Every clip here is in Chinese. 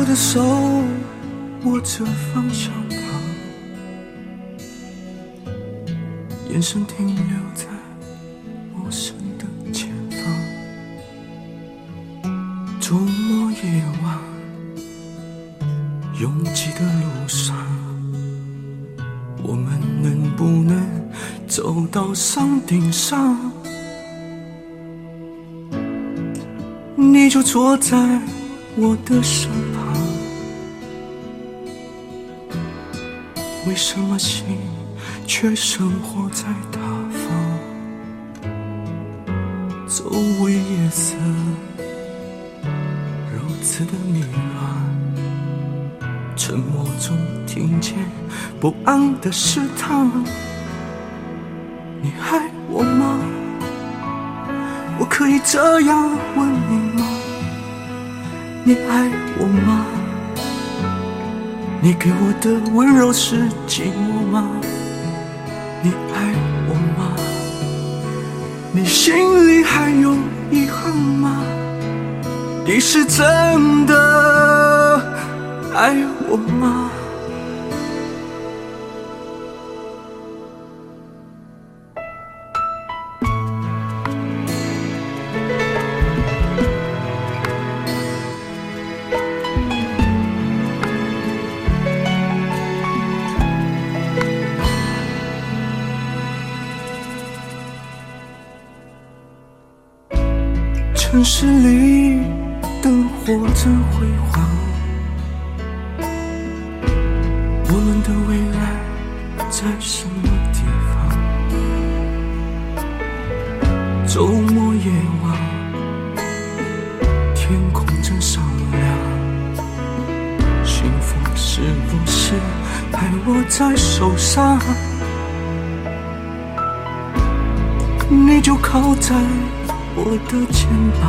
我的手握着方向盘，眼神停留在陌生的前方。周末夜晚，拥挤的路上，我们能不能走到山顶上？你就坐在我的身旁，为什么心却生活在他方？周围夜色如此的迷乱，沉默中听见不安的试探。你爱我吗？我可以这样问你吗？你爱我吗？你给我的温柔是寂寞吗？你爱我吗？你心里还有遗憾吗？你是真的爱我吗？城市里灯火真辉煌，我们的未来在什么地方？周末夜晚，天空真闪亮，幸福是不是还握在手上？你就靠在。我的肩膀，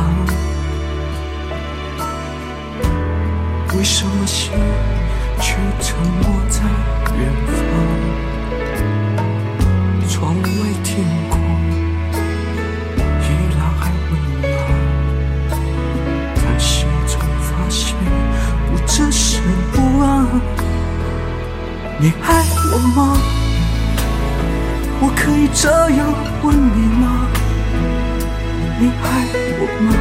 为什么心却沉默在远方？窗外天空依然还温暖，但心中发现不只是不安。你爱我吗？我可以这样问你吗？你爱我吗？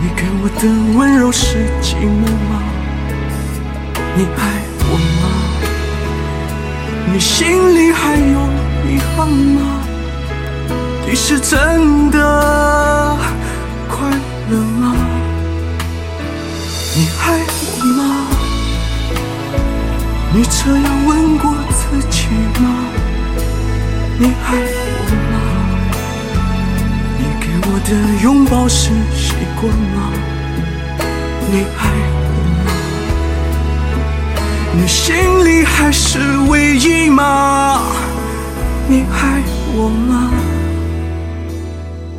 你给我的温柔是寂寞吗？你爱我吗？你心里还有遗憾吗？你是真的快乐吗？你爱我吗？你这样问过自己吗？你爱的拥抱是习惯吗？你爱我吗？你心里还是唯一吗？你爱我吗？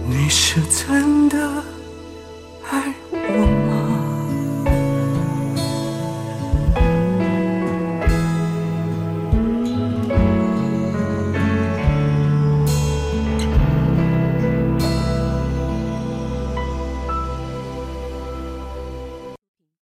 你是真的？